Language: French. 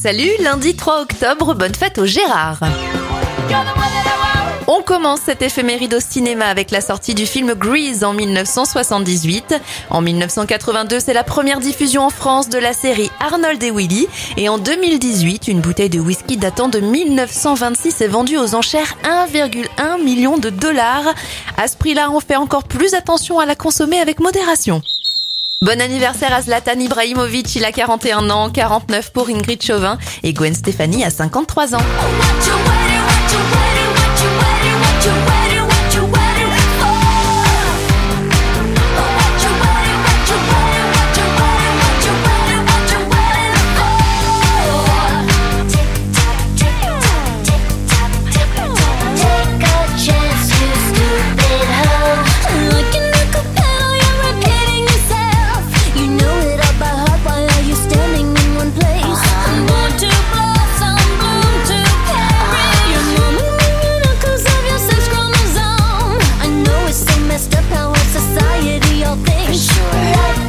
Salut, lundi 3 octobre, bonne fête au Gérard. On commence cette éphéméride au cinéma avec la sortie du film Grease en 1978. En 1982, c'est la première diffusion en France de la série Arnold et Willy. Et en 2018, une bouteille de whisky datant de 1926 est vendue aux enchères 1,1 million de dollars. À ce prix-là, on fait encore plus attention à la consommer avec modération. Bon anniversaire à Zlatan Ibrahimovic, il a 41 ans, 49 pour Ingrid Chauvin et Gwen Stefani a 53 ans. society all things. Sure. Life